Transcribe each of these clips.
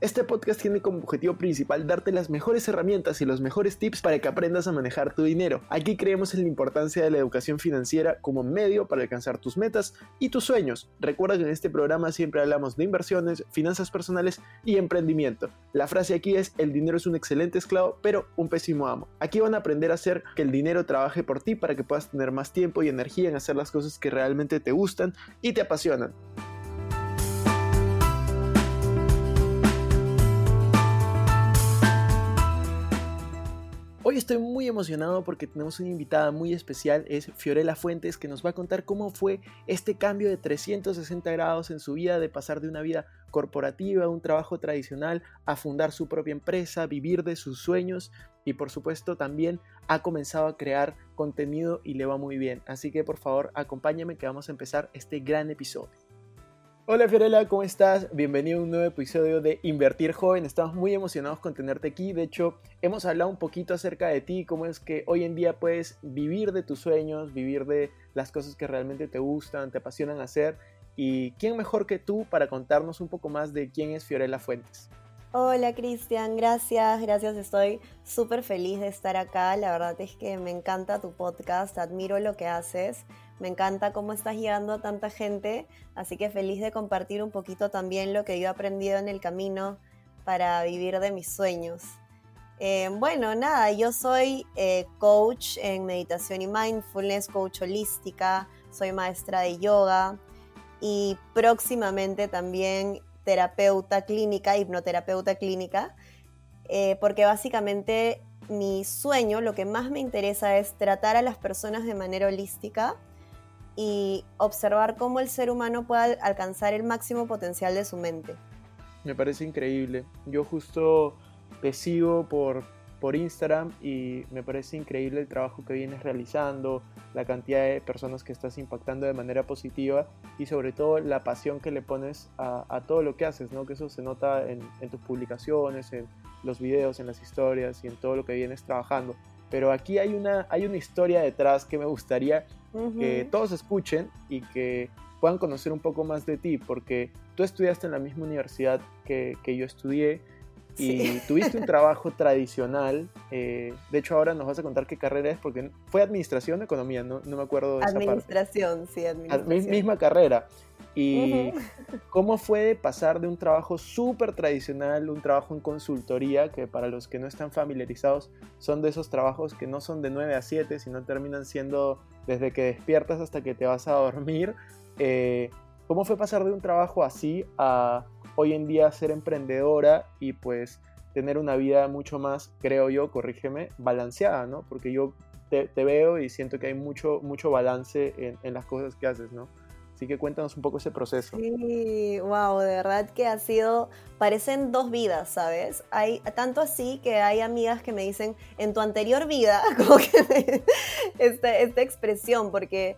Este podcast tiene como objetivo principal darte las mejores herramientas y los mejores tips para que aprendas a manejar tu dinero. Aquí creemos en la importancia de la educación financiera como medio para alcanzar tus metas y tus sueños. Recuerda que en este programa siempre hablamos de inversiones, finanzas personales y emprendimiento. La frase aquí es, el dinero es un excelente esclavo, pero un pésimo amo. Aquí van a aprender a hacer que el dinero trabaje por ti para que puedas tener más tiempo y energía en hacer las cosas que realmente te gustan y te apasionan. Hoy estoy muy emocionado porque tenemos una invitada muy especial, es Fiorella Fuentes, que nos va a contar cómo fue este cambio de 360 grados en su vida, de pasar de una vida corporativa, un trabajo tradicional, a fundar su propia empresa, vivir de sus sueños y por supuesto también ha comenzado a crear contenido y le va muy bien. Así que por favor acompáñame que vamos a empezar este gran episodio. Hola Fiorella, ¿cómo estás? Bienvenido a un nuevo episodio de Invertir Joven. Estamos muy emocionados con tenerte aquí. De hecho, hemos hablado un poquito acerca de ti, cómo es que hoy en día puedes vivir de tus sueños, vivir de las cosas que realmente te gustan, te apasionan hacer. Y quién mejor que tú para contarnos un poco más de quién es Fiorella Fuentes. Hola Cristian, gracias, gracias, estoy súper feliz de estar acá, la verdad es que me encanta tu podcast, admiro lo que haces, me encanta cómo estás llegando a tanta gente, así que feliz de compartir un poquito también lo que yo he aprendido en el camino para vivir de mis sueños. Eh, bueno, nada, yo soy eh, coach en meditación y mindfulness, coach holística, soy maestra de yoga y próximamente también terapeuta clínica, hipnoterapeuta clínica, eh, porque básicamente mi sueño, lo que más me interesa es tratar a las personas de manera holística y observar cómo el ser humano puede alcanzar el máximo potencial de su mente. Me parece increíble. Yo justo te sigo por, por Instagram y me parece increíble el trabajo que vienes realizando, la cantidad de personas que estás impactando de manera positiva y sobre todo la pasión que le pones a, todo lo que haces, ¿no? Que eso se nota en, tus publicaciones, en los videos, en las historias y en todo lo que vienes trabajando. Pero aquí hay una, hay una historia detrás que me gustaría que todos escuchen y que puedan conocer un poco más de ti, porque tú estudiaste en la misma universidad que, que yo estudié y tuviste un trabajo tradicional. Eh, de hecho, ahora nos vas a contar qué carrera es, porque fue administración o economía, no, no me acuerdo de administración, esa parte. sí, administración. Misma carrera. ¿Y cómo fue pasar de un trabajo súper tradicional, un trabajo en consultoría, que para los que no están familiarizados son de esos trabajos que no son de 9 a 7, sino terminan siendo desde que despiertas hasta que te vas a dormir? Eh, ¿Cómo fue pasar de un trabajo así a hoy en día ser emprendedora y pues tener una vida mucho más, creo yo, corrígeme, balanceada, ¿no? Porque yo te, veo y siento que hay mucho, mucho balance en, las cosas que haces, ¿no? Así que cuéntanos un poco ese proceso. Sí, wow, de verdad que ha sido, parecen dos vidas, ¿sabes? Hay tanto así que hay amigas que me dicen, en tu anterior vida, como que esta, esta expresión, porque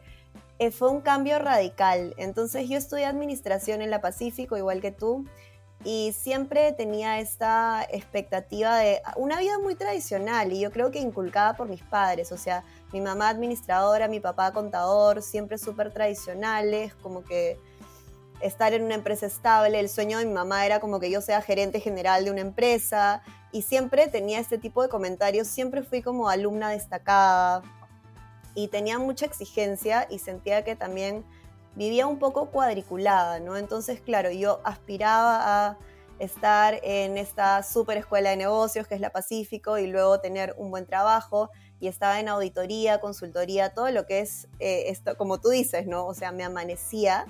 fue un cambio radical. Entonces yo estudié administración en la Pacífico, igual que tú, y siempre tenía esta expectativa de una vida muy tradicional y yo creo que inculcada por mis padres, o sea, mi mamá administradora, mi papá contador, siempre súper tradicionales, como que estar en una empresa estable, el sueño de mi mamá era como que yo sea gerente general de una empresa y siempre tenía este tipo de comentarios, siempre fui como alumna destacada y tenía mucha exigencia y sentía que también vivía un poco cuadriculada, ¿no? Entonces, claro, yo aspiraba a estar en esta super escuela de negocios que es la Pacífico y luego tener un buen trabajo y estaba en auditoría, consultoría, todo lo que es eh, esto, como tú dices, ¿no? O sea, me amanecía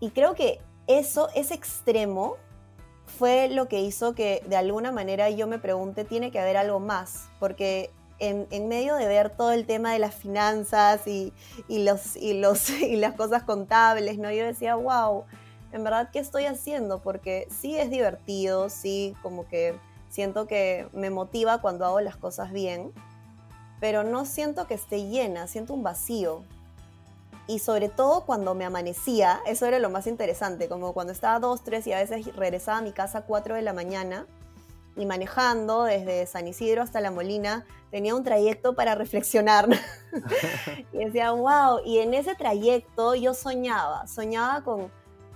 y creo que eso, ese extremo fue lo que hizo que de alguna manera yo me pregunte, tiene que haber algo más, porque en, medio de ver todo el tema de las finanzas y, los, y, los, y las cosas contables, ¿no? yo decía, wow, en verdad, ¿qué estoy haciendo? Porque sí es divertido, sí como que siento que me motiva cuando hago las cosas bien, pero no siento que esté llena, siento un vacío. Y sobre todo cuando me amanecía, eso era lo más interesante, como cuando estaba dos, tres y a veces regresaba a mi casa a 4 de la mañana y manejando desde San Isidro hasta La Molina, tenía un trayecto para reflexionar. y decía, wow, y en ese trayecto yo soñaba, soñaba con,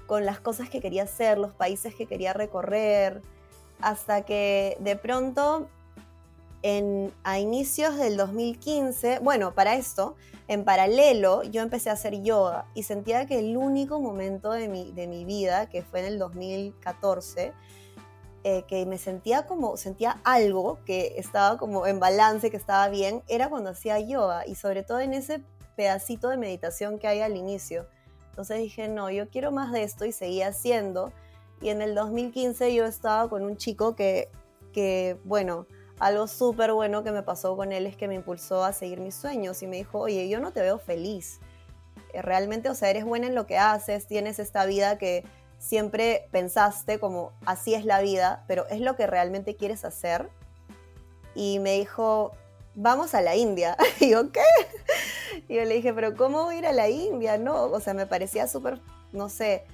con las cosas que quería hacer, los países que quería recorrer, hasta que de pronto en, a inicios del 2015, bueno, para esto, en paralelo, yo empecé a hacer yoga y sentía que el único momento de mi, de mi vida, que fue en el 2014, eh, que me sentía como, sentía algo que estaba como en balance, que estaba bien, era cuando hacía yoga y sobre todo en ese pedacito de meditación que hay al inicio. Entonces dije, no, yo quiero más de esto y seguí haciendo. Y en el 2015 yo estaba con un chico que, que bueno, algo súper bueno que me pasó con él es que me impulsó a seguir mis sueños y me dijo, oye, yo no te veo feliz. Eh, realmente, o sea, eres buena en lo que haces, tienes esta vida que siempre pensaste como así es la vida, pero es lo que realmente quieres hacer. Y me dijo, vamos a la India. Y yo, ¿qué? Y yo le dije, pero ¿cómo voy a ir a la India? No, o sea, me parecía súper, no sé.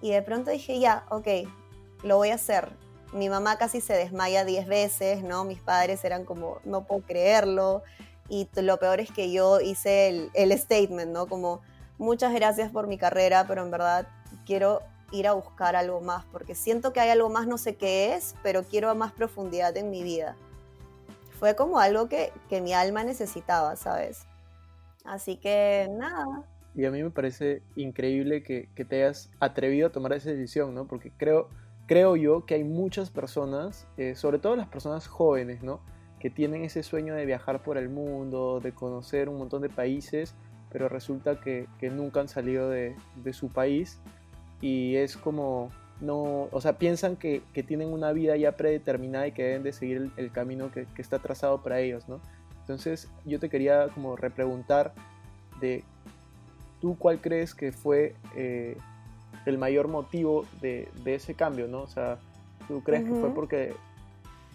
Y de pronto dije, ya, ok, lo voy a hacer mi mamá casi se desmaya 10 veces, ¿no? Mis padres eran como, no puedo creerlo. Y lo peor es que yo hice el, el statement, ¿no? Como, muchas gracias por mi carrera, pero en verdad quiero ir a buscar algo más, porque siento que hay algo más, no sé qué es, pero quiero más profundidad en mi vida. Fue como algo que, que mi alma necesitaba, ¿sabes? Así que nada. Y a mí me parece increíble que, que te hayas atrevido a tomar esa decisión, ¿no? Porque creo creo yo que hay muchas personas, eh, sobre todo las personas jóvenes, ¿no? Que tienen ese sueño de viajar por el mundo, de conocer un montón de países, pero resulta que, nunca han salido de, su país y es como, no, o sea, piensan que, tienen una vida ya predeterminada y que deben de seguir el, camino que, está trazado para ellos, ¿no? Entonces yo te quería como repreguntar de, ¿tú cuál crees que fue eh, el mayor motivo de, ese cambio, ¿no? O sea, ¿tú crees que fue porque,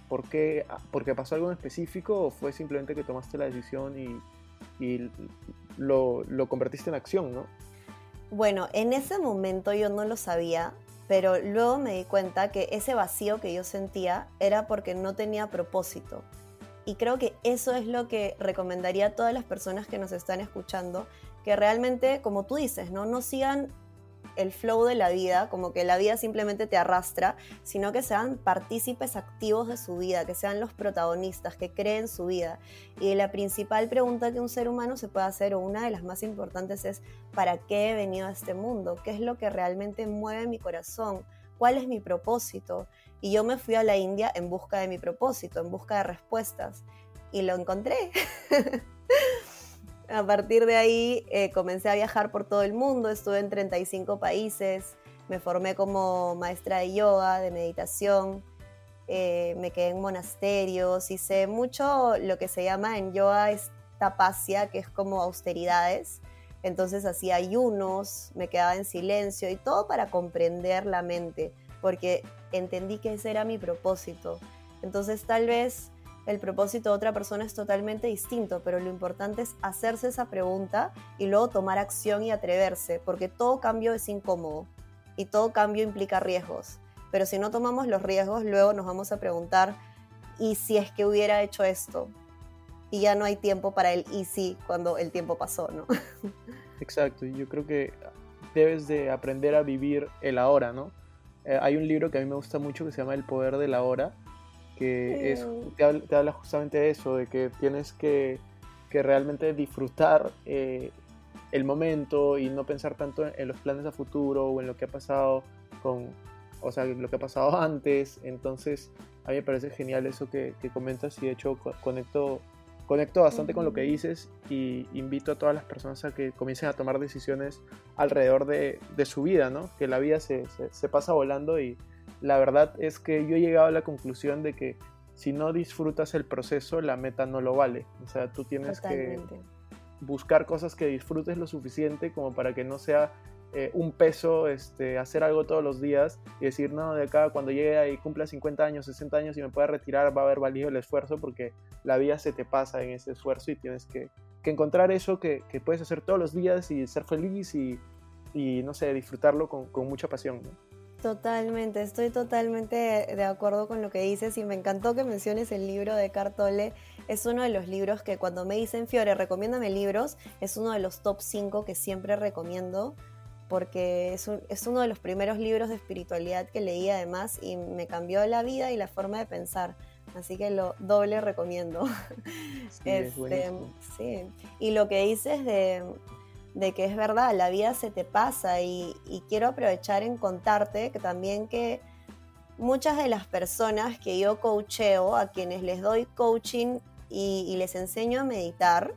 porque, porque pasó algo en específico o fue simplemente que tomaste la decisión y, lo, lo, convertiste en acción, ¿no? Bueno, en ese momento yo no lo sabía, pero luego me di cuenta que ese vacío que yo sentía era porque no tenía propósito. Y creo que eso es lo que recomendaría a todas las personas que nos están escuchando, que realmente, como tú dices, no, no sigan el flow de la vida, como que la vida simplemente te arrastra, sino que sean partícipes activos de su vida, que sean los protagonistas, que creen su vida. Y la principal pregunta que un ser humano se puede hacer, o una de las más importantes, es ¿para qué he venido a este mundo? ¿Qué es lo que realmente mueve mi corazón? ¿Cuál es mi propósito? Y yo me fui a la India en busca de mi propósito, en busca de respuestas. Y lo encontré. A partir de ahí eh, comencé a viajar por todo el mundo, estuve en 35 países, me formé como maestra de yoga, de meditación, eh, me quedé en monasterios, hice mucho lo que se llama en yoga es tapasya, que es como austeridades. Entonces hacía ayunos, me quedaba en silencio y todo para comprender la mente, porque entendí que ese era mi propósito. Entonces tal vez el propósito de otra persona es totalmente distinto, pero lo importante es hacerse esa pregunta y luego tomar acción y atreverse, porque todo cambio es incómodo y todo cambio implica riesgos. Pero si no tomamos los riesgos, luego nos vamos a preguntar, ¿y si es que hubiera hecho esto? Y ya no hay tiempo para el y si cuando el tiempo pasó, ¿no? Exacto, yo creo que debes de aprender a vivir el ahora, ¿no? Eh, hay un libro que a mí me gusta mucho que se llama El Poder de la Hora, que es, te, habla, justamente de eso, de que tienes que, que realmente disfrutar eh, el momento y no pensar tanto en, los planes a futuro o en lo que ha pasado con, o sea, lo que ha pasado antes. Entonces, a mí me parece genial eso que, que comentas y de hecho conecto, conecto bastante con lo que dices y invito a todas las personas a que comiencen a tomar decisiones alrededor de, de su vida, ¿no? Que la vida se, se, se pasa volando y la verdad es que yo he llegado a la conclusión de que si no disfrutas el proceso, la meta no lo vale. O sea, tú tienes que buscar cosas que disfrutes lo suficiente como para que no sea eh, un peso este, hacer algo todos los días y decir, no, de acá cuando llegue y cumpla 50 años, 60 años y me pueda retirar, va a haber valido el esfuerzo porque la vida se te pasa en ese esfuerzo y tienes que, encontrar eso que, puedes hacer todos los días y ser feliz y, no sé, disfrutarlo con, mucha pasión. Totalmente, estoy totalmente de acuerdo con lo que dices y me encantó que menciones el libro de Cartole. Es uno de los libros que cuando me dicen Fiore, recomiéndame libros, es uno de los top 5 que siempre recomiendo porque es, es, uno de los primeros libros de espiritualidad que leí además y me cambió la vida y la forma de pensar. Así que lo doble recomiendo. Sí, este, sí. Y lo que dices de, de que es verdad, la vida se te pasa y, quiero aprovechar en contarte que también que muchas de las personas que yo coacheo, a quienes les doy coaching y, les enseño a meditar,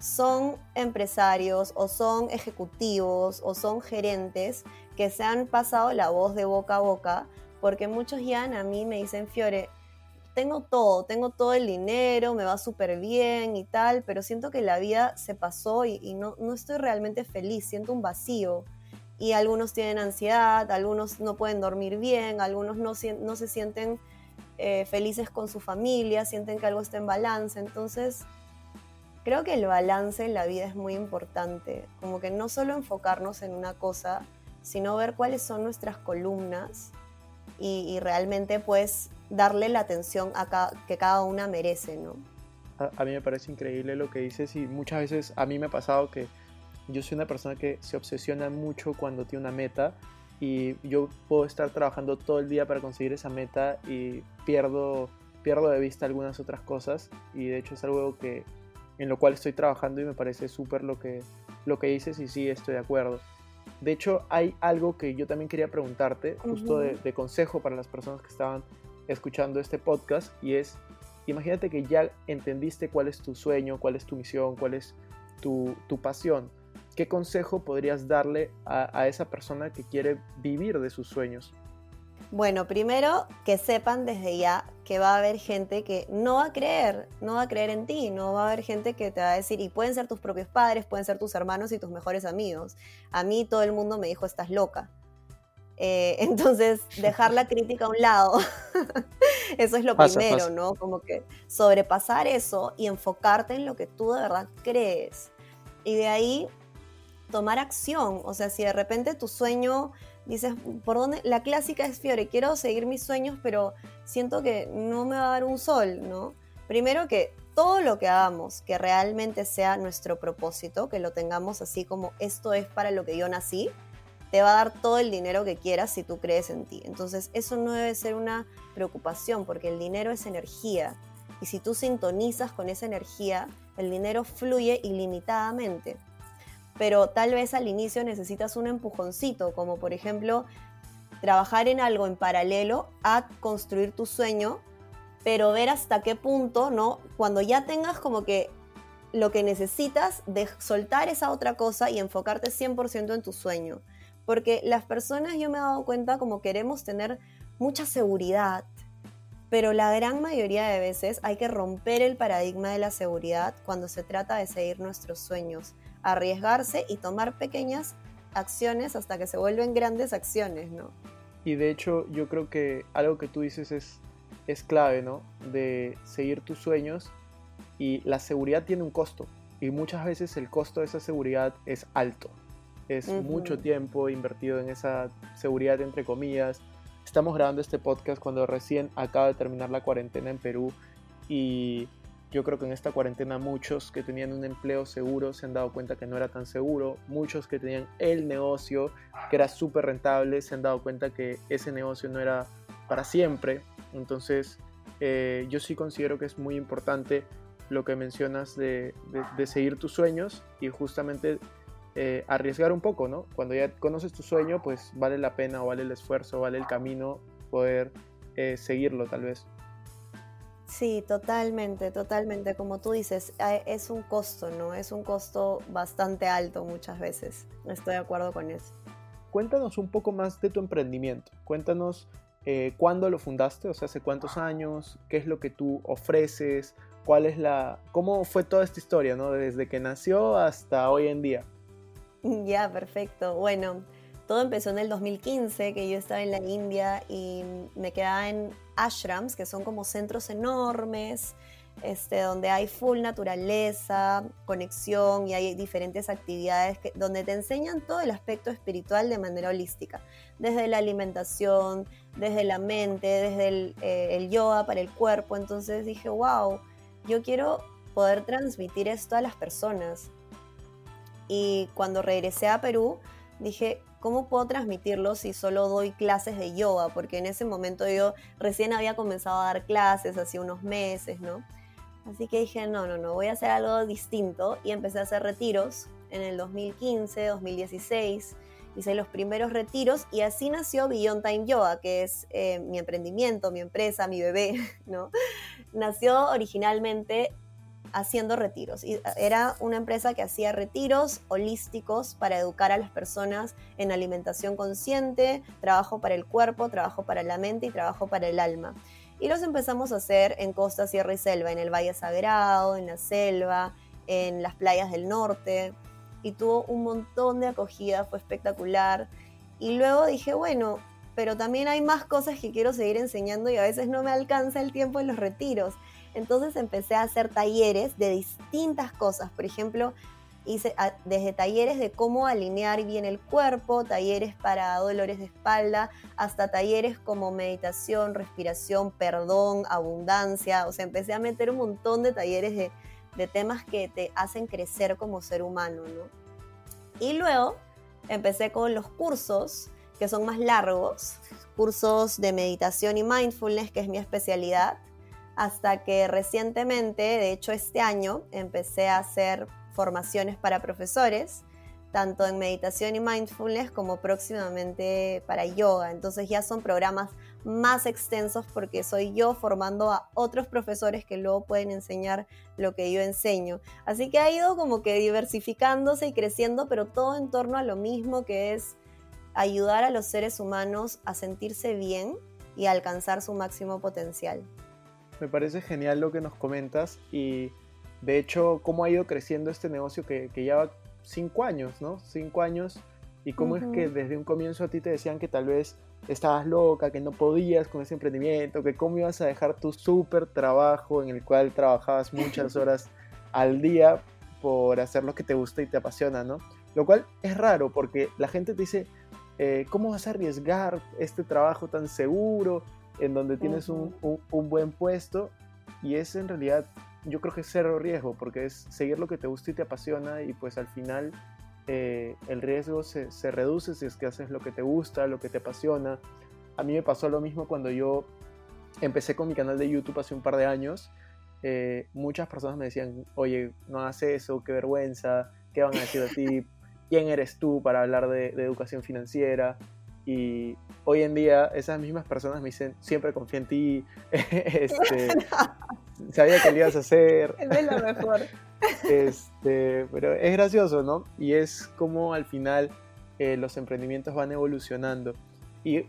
son empresarios o son ejecutivos o son gerentes que se han pasado la voz de boca a boca, porque muchos ya a mí me dicen, Fiore, tengo todo, tengo todo el dinero, me va súper bien y tal, pero siento que la vida se pasó y, no, no, estoy realmente feliz, siento un vacío. Y algunos tienen ansiedad, algunos no pueden dormir bien, algunos no, no se sienten eh, felices con su familia, sienten que algo está en balance. Entonces, creo que el balance en la vida es muy importante, como que no solo enfocarnos en una cosa, sino ver cuáles son nuestras columnas y, y realmente pues darle la atención a que cada una merece, ¿no? A, mí me parece increíble lo que dices y muchas veces a mí me ha pasado que yo soy una persona que se obsesiona mucho cuando tiene una meta y yo puedo estar trabajando todo el día para conseguir esa meta y pierdo, pierdo de vista algunas otras cosas y de hecho es algo que, en lo cual estoy trabajando y me parece súper lo que, lo que dices y sí estoy de acuerdo. De hecho, hay algo que yo también quería preguntarte, justo de, consejo para las personas que estaban escuchando este podcast y es, imagínate que ya entendiste cuál es tu sueño, cuál es tu misión, cuál es tu, pasión. ¿Qué consejo podrías darle a, esa persona que quiere vivir de sus sueños? Bueno, primero que sepan desde ya que va a haber gente que no va a creer, no va a creer en ti, no va a haber gente que te va a decir, y pueden ser tus propios padres, pueden ser tus hermanos y tus mejores amigos. A mí todo el mundo me dijo, estás loca. Eh, entonces, dejar la crítica a un lado, eso es lo primero, ¿no? Como que sobrepasar eso y enfocarte en lo que tú de verdad crees. Y de ahí tomar acción. O sea, si de repente tu sueño dices, ¿por dónde? La clásica es Fiore, quiero seguir mis sueños, pero siento que no me va a dar un sol, ¿no? Primero que todo lo que hagamos que realmente sea nuestro propósito, que lo tengamos así como esto es para lo que yo nací, te va a dar todo el dinero que quieras si tú crees en ti. Entonces eso no debe ser una preocupación porque el dinero es energía y si tú sintonizas con esa energía, el dinero fluye ilimitadamente. Pero tal vez al inicio necesitas un empujoncito, como por ejemplo trabajar en algo en paralelo a construir tu sueño, pero ver hasta qué punto, ¿no? Cuando ya tengas como que lo que necesitas de soltar esa otra cosa y enfocarte 100% en tu sueño. Porque las personas, yo me he dado cuenta, como queremos tener mucha seguridad, pero la gran mayoría de veces hay que romper el paradigma de la seguridad cuando se trata de seguir nuestros sueños, arriesgarse y tomar pequeñas acciones hasta que se vuelven grandes acciones, ¿no? Y de hecho yo creo que algo que tú dices es, es clave, ¿no? De seguir tus sueños y la seguridad tiene un costo y muchas veces el costo de esa seguridad es alto. Es mucho tiempo invertido en esa seguridad, entre comillas. Estamos grabando este podcast cuando recién acaba de terminar la cuarentena en Perú y yo creo que en esta cuarentena muchos que tenían un empleo seguro se han dado cuenta que no era tan seguro. Muchos que tenían el negocio que era súper rentable se han dado cuenta que ese negocio no era para siempre. Entonces eh, yo sí considero que es muy importante lo que mencionas de, de seguir tus sueños y justamente eh, arriesgar un poco, ¿no? Cuando ya conoces tu sueño, pues vale la pena o vale el esfuerzo, vale el camino poder eh, seguirlo tal vez. Sí, totalmente, totalmente. Como tú dices, es un costo, ¿no? Es un costo bastante alto muchas veces. Estoy de acuerdo con eso. Cuéntanos un poco más de tu emprendimiento. Cuéntanos eh, ¿cuándo lo fundaste? O sea, ¿hace cuántos años? ¿Qué es lo que tú ofreces? ¿Cuál es la... ¿Cómo fue toda esta historia, ¿no? Desde que nació hasta hoy en día. Ya, perfecto. Bueno, todo empezó en el 2015, que yo estaba en la India y me quedaba en ashrams, que son como centros enormes, este, donde hay full naturaleza, conexión y hay diferentes actividades donde te enseñan todo el aspecto espiritual de manera holística, desde la alimentación, desde la mente, desde el, eh, el yoga para el cuerpo. Entonces dije, wow, yo quiero poder transmitir esto a las personas. Y cuando regresé a Perú, dije, ¿cómo puedo transmitirlo si solo doy clases de yoga? Porque en ese momento yo recién había comenzado a dar clases, hace unos meses, ¿no? Así que dije, no, no, no, voy a hacer algo distinto y empecé a hacer retiros en el 2015, 2016. Hice los primeros retiros y así nació Beyond Time Yoga, que es eh, mi emprendimiento, mi empresa, mi bebé, ¿no? Nació originalmente haciendo retiros. Y era una empresa que hacía retiros holísticos para educar a las personas en alimentación consciente, trabajo para el cuerpo, trabajo para la mente y trabajo para el alma. Y los empezamos a hacer en costa, sierra y selva, en el Valle Sagrado, en la selva, en las playas del norte. Y tuvo un montón de acogida, fue espectacular. Y luego dije, bueno, pero también hay más cosas que quiero seguir enseñando y a veces no me alcanza el tiempo en los retiros. Entonces empecé a hacer talleres de distintas cosas. Por ejemplo, hice desde talleres de cómo alinear bien el cuerpo, talleres para dolores de espalda, hasta talleres como meditación, respiración, perdón, abundancia. O sea, empecé a meter un montón de talleres de, de temas que te hacen crecer como ser humano, ¿no? Y luego empecé con los cursos que son más largos, cursos de meditación y mindfulness, que es mi especialidad hasta que recientemente, de hecho este año, empecé a hacer formaciones para profesores, tanto en meditación y mindfulness como próximamente para yoga. Entonces ya son programas más extensos porque soy yo formando a otros profesores que luego pueden enseñar lo que yo enseño. Así que ha ido como que diversificándose y creciendo, pero todo en torno a lo mismo que es ayudar a los seres humanos a sentirse bien y a alcanzar su máximo potencial me parece genial lo que nos comentas y de hecho cómo ha ido creciendo este negocio que, que lleva cinco años, ¿no? Cinco años y cómo es que desde un comienzo a ti te decían que tal vez estabas loca, que no podías con ese emprendimiento, que cómo ibas a dejar tu súper trabajo en el cual trabajabas muchas horas al día por hacer lo que te gusta y te apasiona, ¿no? Lo cual es raro porque la gente te dice, eh, ¿cómo vas a arriesgar este trabajo tan seguro? En donde tienes un, buen puesto y es en realidad, yo creo que es cero riesgo, porque es seguir lo que te gusta y te apasiona y pues al final eh, el riesgo se, reduce si es que haces lo que te gusta, lo que te apasiona. A mí me pasó lo mismo cuando yo empecé con mi canal de YouTube hace un par de años. Eh, muchas personas me decían, oye, no hagas eso, qué vergüenza, qué van a decir de ti, quién eres tú para hablar de educación financiera. Y hoy en día esas mismas personas me dicen, siempre confía en ti, este, sabía que lo ibas a hacer. Es lo mejor. Este, pero es gracioso, ¿no? Y es como al final eh, los emprendimientos van evolucionando. Y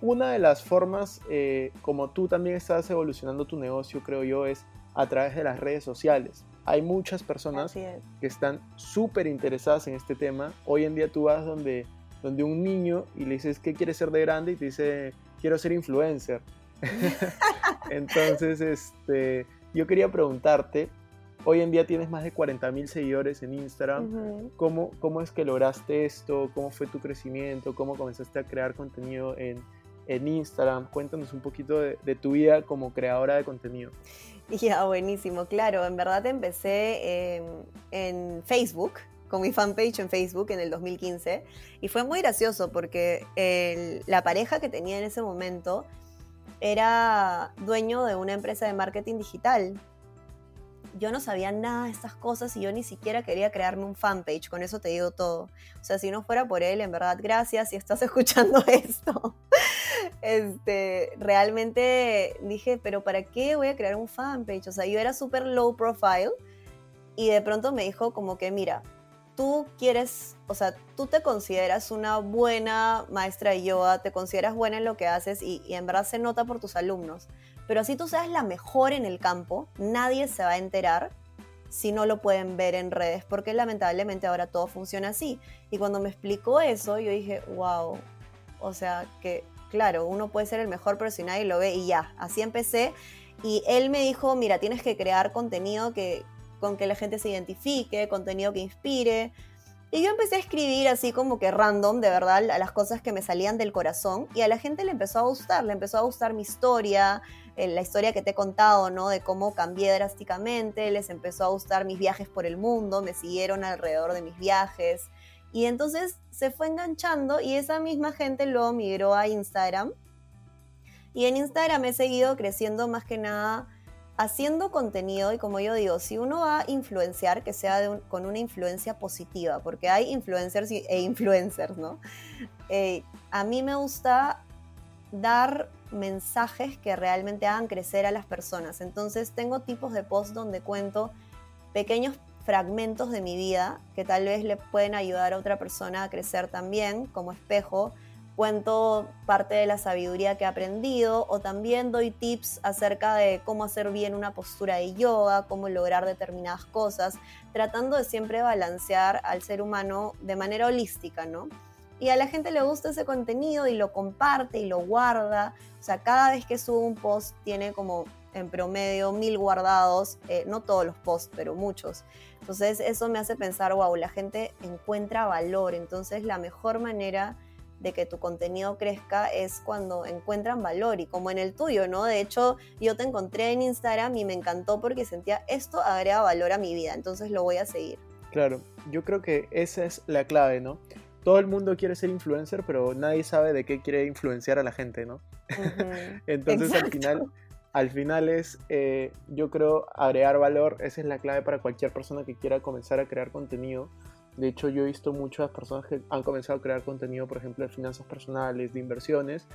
una de las formas, eh, como tú también estás evolucionando tu negocio, creo yo, es a través de las redes sociales. Hay muchas personas que están súper interesadas en este tema. Hoy en día tú vas donde donde un niño y le dices, ¿qué quieres ser de grande? Y te dice, quiero ser influencer. Entonces, este, yo quería preguntarte, hoy en día tienes más de 40 mil seguidores en Instagram, ¿Cómo, ¿Cómo, es que lograste esto? ¿Cómo fue tu crecimiento? ¿Cómo comenzaste a crear contenido en, en Instagram? Cuéntanos un poquito de, tu vida como creadora de contenido. Ya, buenísimo, claro, en verdad empecé en Facebook, con mi fanpage en Facebook en el 2015 y fue muy gracioso porque la pareja que tenía en ese momento era dueño de una empresa de marketing digital. Yo no sabía nada de estas cosas y yo ni siquiera quería crearme un fanpage, con eso te digo todo. O sea, si no fuera por él, en verdad, gracias si estás escuchando esto. Este, realmente dije, pero ¿para qué voy a crear un fanpage? O sea, yo era súper low profile y de pronto me dijo como que, mira, tú quieres, o sea, tú te consideras una buena maestra de yoga, te consideras buena en lo que haces y, y en verdad se nota por tus alumnos. Pero así tú seas la mejor en el campo, nadie se va a enterar si no lo pueden ver en redes, porque lamentablemente ahora todo funciona así. Y cuando me explicó eso, yo dije, wow, o sea, que claro, uno puede ser el mejor, pero si nadie lo ve y ya, así empecé. Y él me dijo, mira, tienes que crear contenido que, con que la gente se identifique, contenido que inspire. Y yo empecé a escribir así como que random, de verdad, a las cosas que me salían del corazón. Y a la gente le empezó a gustar, le empezó a gustar mi historia, eh, la historia que te he contado, ¿no? De cómo cambié drásticamente, les empezó a gustar mis viajes por el mundo, me siguieron alrededor de mis viajes. Y entonces se fue enganchando y esa misma gente luego migró a Instagram. Y en Instagram he seguido creciendo más que nada haciendo contenido y como yo digo, si uno va a influenciar, que sea con una influencia positiva, porque hay influencers e influencers, ¿no? Eh, a mí me gusta dar mensajes que realmente hagan crecer a las personas. Entonces tengo tipos de posts donde cuento pequeños fragmentos de mi vida que tal vez le pueden ayudar a otra persona a crecer también como espejo. Cuento parte de la sabiduría que he aprendido o también doy tips acerca de cómo hacer bien una postura de yoga, cómo lograr determinadas cosas, tratando de siempre balancear al ser humano de manera holística, ¿no? y a la gente le gusta ese contenido y lo comparte y lo guarda. O sea, cada vez que subo un post tiene como en promedio mil guardados, eh, no todos los posts, pero muchos. Entonces eso me hace pensar, wow, la gente encuentra valor. Entonces la mejor manera de que tu contenido crezca es cuando encuentran valor y como en el tuyo, ¿no? De hecho, yo te encontré en Instagram y me encantó porque sentía esto agrega valor a mi vida, entonces lo voy a seguir. Claro, yo creo que esa es la clave, ¿no? todo el mundo quiere ser influencer, pero nadie sabe de qué quiere influenciar a la gente, ¿no? Entonces al final, al final es, eh, yo creo, agregar valor, esa es la clave para cualquier persona que quiera comenzar a crear contenido. De hecho, yo he visto muchas personas que han comenzado a crear contenido, por ejemplo, de finanzas personales, de inversiones.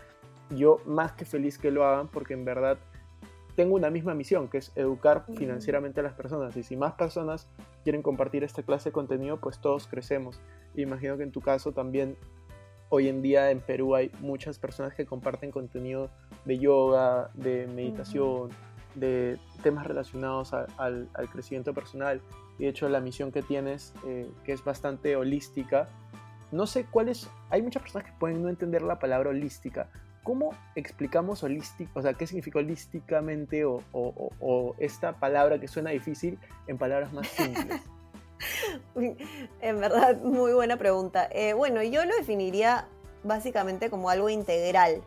Yo más que feliz que lo hagan porque en verdad tengo una misma misión, que es educar financieramente a las personas. Y si más personas quieren compartir esta clase de contenido, pues todos crecemos. imagino que en tu caso también, hoy en día en Perú hay muchas personas que comparten contenido de yoga, de meditación, de temas relacionados al, crecimiento personal. Y de hecho la misión que tienes, eh, que es bastante holística, no sé cuál es, hay muchas personas que pueden no entender la palabra holística, ¿Cómo explicamos holístico, o sea, qué significa holísticamente o, esta palabra que suena difícil en palabras más simples? en verdad, muy buena pregunta. Eh, bueno, yo lo definiría básicamente como algo integral,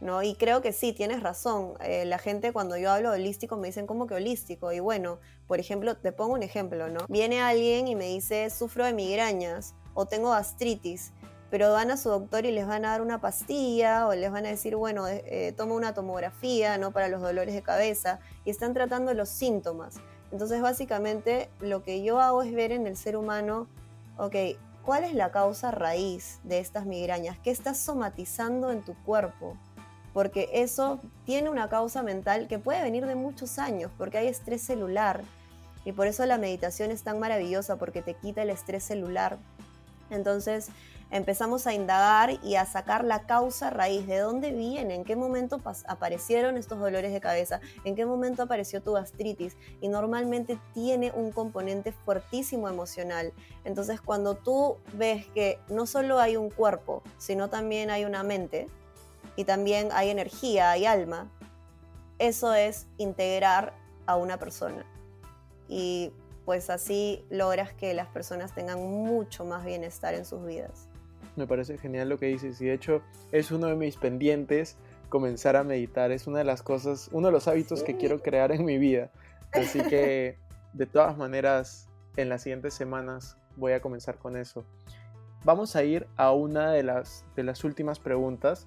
¿no? Y creo que sí, tienes razón. Eh, la gente cuando yo hablo holístico me dicen, ¿cómo que holístico? Y bueno, por ejemplo, te pongo un ejemplo, ¿no? Viene alguien y me dice, sufro de migrañas o tengo gastritis pero van a su doctor y les van a dar una pastilla o les van a decir, bueno, eh, toma una tomografía ¿no? para los dolores de cabeza y están tratando los síntomas. Entonces, básicamente, lo que yo hago es ver en el ser humano, ok, ¿cuál es la causa raíz de estas migrañas? ¿Qué estás somatizando en tu cuerpo? Porque eso tiene una causa mental que puede venir de muchos años, porque hay estrés celular. Y por eso la meditación es tan maravillosa, porque te quita el estrés celular. Entonces, empezamos a indagar y a sacar la causa raíz, de dónde viene, en qué momento aparecieron estos dolores de cabeza, en qué momento apareció tu gastritis y normalmente tiene un componente fuertísimo emocional. Entonces cuando tú ves que no solo hay un cuerpo, sino también hay una mente y también hay energía, hay alma, eso es integrar a una persona. Y pues así logras que las personas tengan mucho más bienestar en sus vidas. Me parece genial lo que dices y de hecho es uno de mis pendientes comenzar a meditar. Es una de las cosas, uno de los hábitos que quiero crear en mi vida. Así que de todas maneras en las siguientes semanas voy a comenzar con eso. Vamos a ir a una de las, de las últimas preguntas.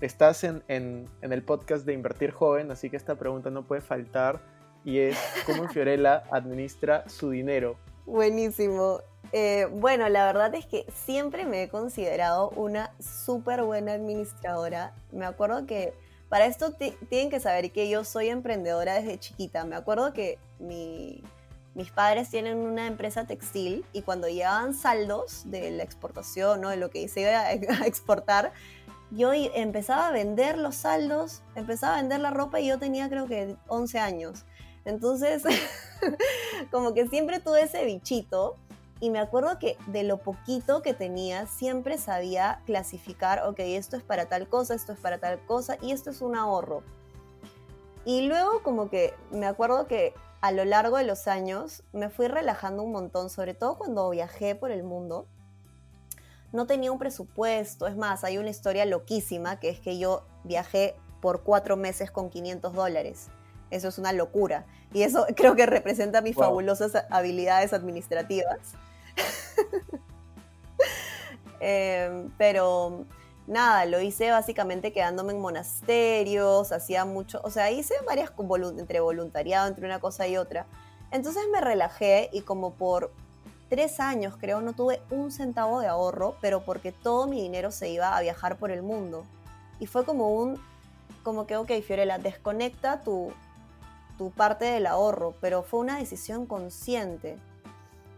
Estás en, en, en el podcast de Invertir Joven, así que esta pregunta no puede faltar y es cómo Fiorella administra su dinero. Buenísimo. Eh, bueno, la verdad es que siempre me he considerado una súper buena administradora. Me acuerdo que para esto tienen que saber que yo soy emprendedora desde chiquita. Me acuerdo que mi, mis padres tienen una empresa textil y cuando llegaban saldos de la exportación, ¿no? de lo que se iba a exportar, yo empezaba a vender los saldos, empezaba a vender la ropa y yo tenía creo que 11 años. Entonces, como que siempre tuve ese bichito y me acuerdo que de lo poquito que tenía, siempre sabía clasificar, ok, esto es para tal cosa, esto es para tal cosa y esto es un ahorro. Y luego como que me acuerdo que a lo largo de los años me fui relajando un montón, sobre todo cuando viajé por el mundo. No tenía un presupuesto, es más, hay una historia loquísima que es que yo viajé por cuatro meses con 500 dólares. Eso es una locura. Y eso creo que representa mis fabulosas habilidades administrativas. Em, pero nada, lo hice básicamente quedándome en monasterios, hacía mucho, o sea, hice varias entre voluntariado, entre una cosa y otra. Entonces me relajé y como por tres años creo no tuve un centavo de ahorro, pero porque todo mi dinero se iba a viajar por el mundo. Y fue como un, como que, ok, Fiorella, desconecta tu, tu parte del ahorro, pero fue una decisión consciente.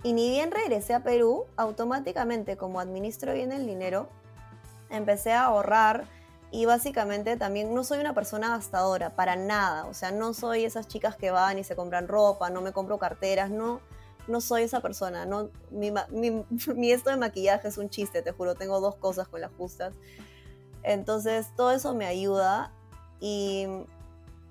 Y ni bien regresé a Perú, automáticamente como administro bien el dinero, empecé a ahorrar y básicamente también no soy una persona gastadora, para nada. O sea, no soy esas chicas que van y se compran ropa, no me compro carteras, no, no soy esa persona. No, mi, mi, esto de maquillaje es un chiste, te juro, tengo dos cosas con las justas. Entonces, todo eso me ayuda y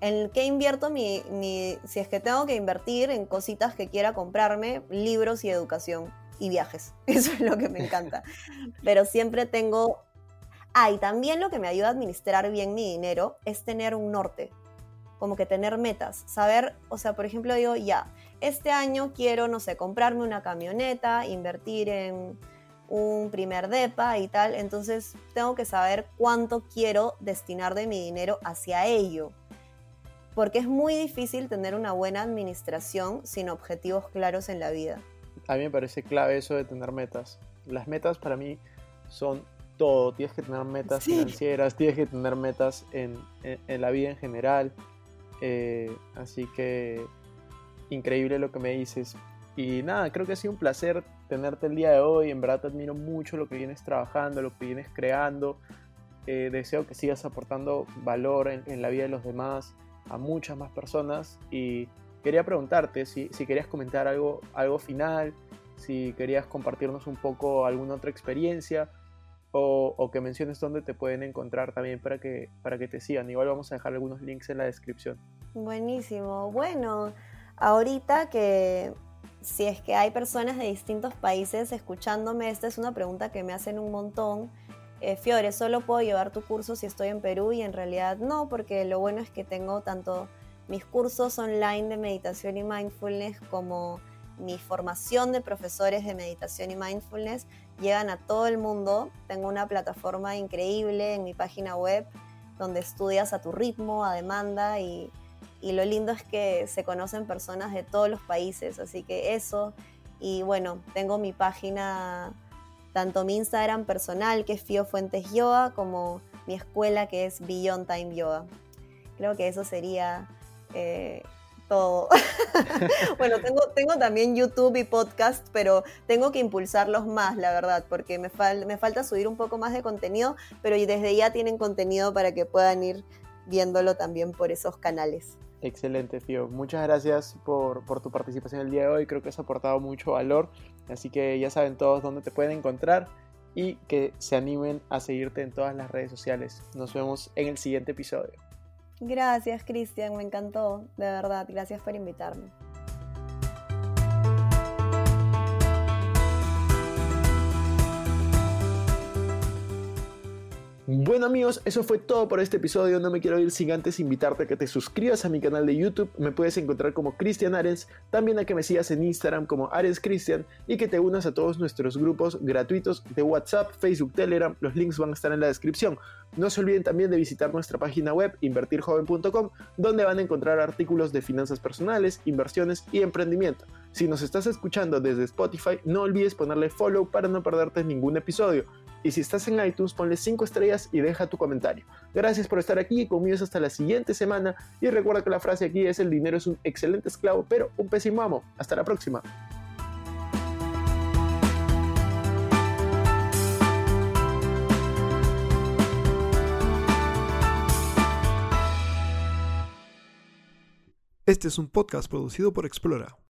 en qué invierto mi, mi, si es que tengo que invertir en cositas que quiera comprarme, libros y educación y viajes. Eso es lo que me encanta. Pero siempre tengo Ah, y también lo que me ayuda a administrar bien mi dinero es tener un norte, como que tener metas, saber, o sea, por ejemplo, digo, ya, este año quiero, no sé, comprarme una camioneta, invertir en un primer DEPA y tal, entonces tengo que saber cuánto quiero destinar de mi dinero hacia ello, porque es muy difícil tener una buena administración sin objetivos claros en la vida. A mí me parece clave eso de tener metas. Las metas para mí son todo, tienes que tener metas financieras, tienes que tener metas en, la vida en general. Eh, así que increíble lo que me dices. Y nada, creo que ha sido un placer tenerte el día de hoy. En verdad te admiro mucho lo que vienes trabajando, lo que vienes creando. Eh, deseo que sigas aportando valor en, la vida de los demás, a muchas más personas. Y quería preguntarte si, si querías comentar algo, algo final, si querías compartirnos un poco alguna otra experiencia o, que menciones dónde te pueden encontrar también para que, para que te sigan. Igual vamos a dejar algunos links en la descripción. Buenísimo. Bueno, ahorita que si es que hay personas de distintos países escuchándome, esta es una pregunta que me hacen un montón. Eh, Fiore, ¿solo puedo llevar tu curso si estoy en Perú? Y en realidad no, porque lo bueno es que tengo tanto mis cursos online de meditación y mindfulness como mi formación de profesores de meditación y mindfulness llegan a todo el mundo. Tengo una plataforma increíble en mi página web donde estudias a tu ritmo, a demanda y, lo lindo es que se conocen personas de todos los países, así que eso. Y bueno, tengo mi página, tanto mi Instagram personal que es Fio Fuentes Yoga como mi escuela que es Beyond Time Yoga. Creo que eso sería eh, bueno, tengo, también YouTube y podcast, pero tengo que impulsarlos más, la verdad, porque me, me falta subir un poco más de contenido, pero desde ya tienen contenido para que puedan ir viéndolo también por esos canales. Excelente, Fio. Muchas gracias por, por, tu participación el día de hoy. Creo que has aportado mucho valor. Así que ya saben todos dónde te pueden encontrar y que se animen a seguirte en todas las redes sociales. Nos vemos en el siguiente episodio. Gracias, Cristian, me encantó, de verdad, gracias por invitarme. Bueno amigos, eso fue todo por este episodio. No me quiero ir sin antes invitarte a que te suscribas a mi canal de YouTube. Me puedes encontrar como Cristian Arens, también a que me sigas en Instagram como Arens Cristian y que te unas a todos nuestros grupos gratuitos de WhatsApp, Facebook, Telegram. Los links van a estar en la descripción. No se olviden también de visitar nuestra página web invertirjoven.com, donde van a encontrar artículos de finanzas personales, inversiones y emprendimiento. Si nos estás escuchando desde Spotify, no olvides ponerle follow para no perderte ningún episodio. Y si estás en iTunes, ponle 5 estrellas y deja tu comentario. Gracias por estar aquí y conmigo hasta la siguiente semana. Y recuerda que la frase aquí es: el dinero es un excelente esclavo, pero un pésimo amo. Hasta la próxima. Este es un podcast producido por Explora.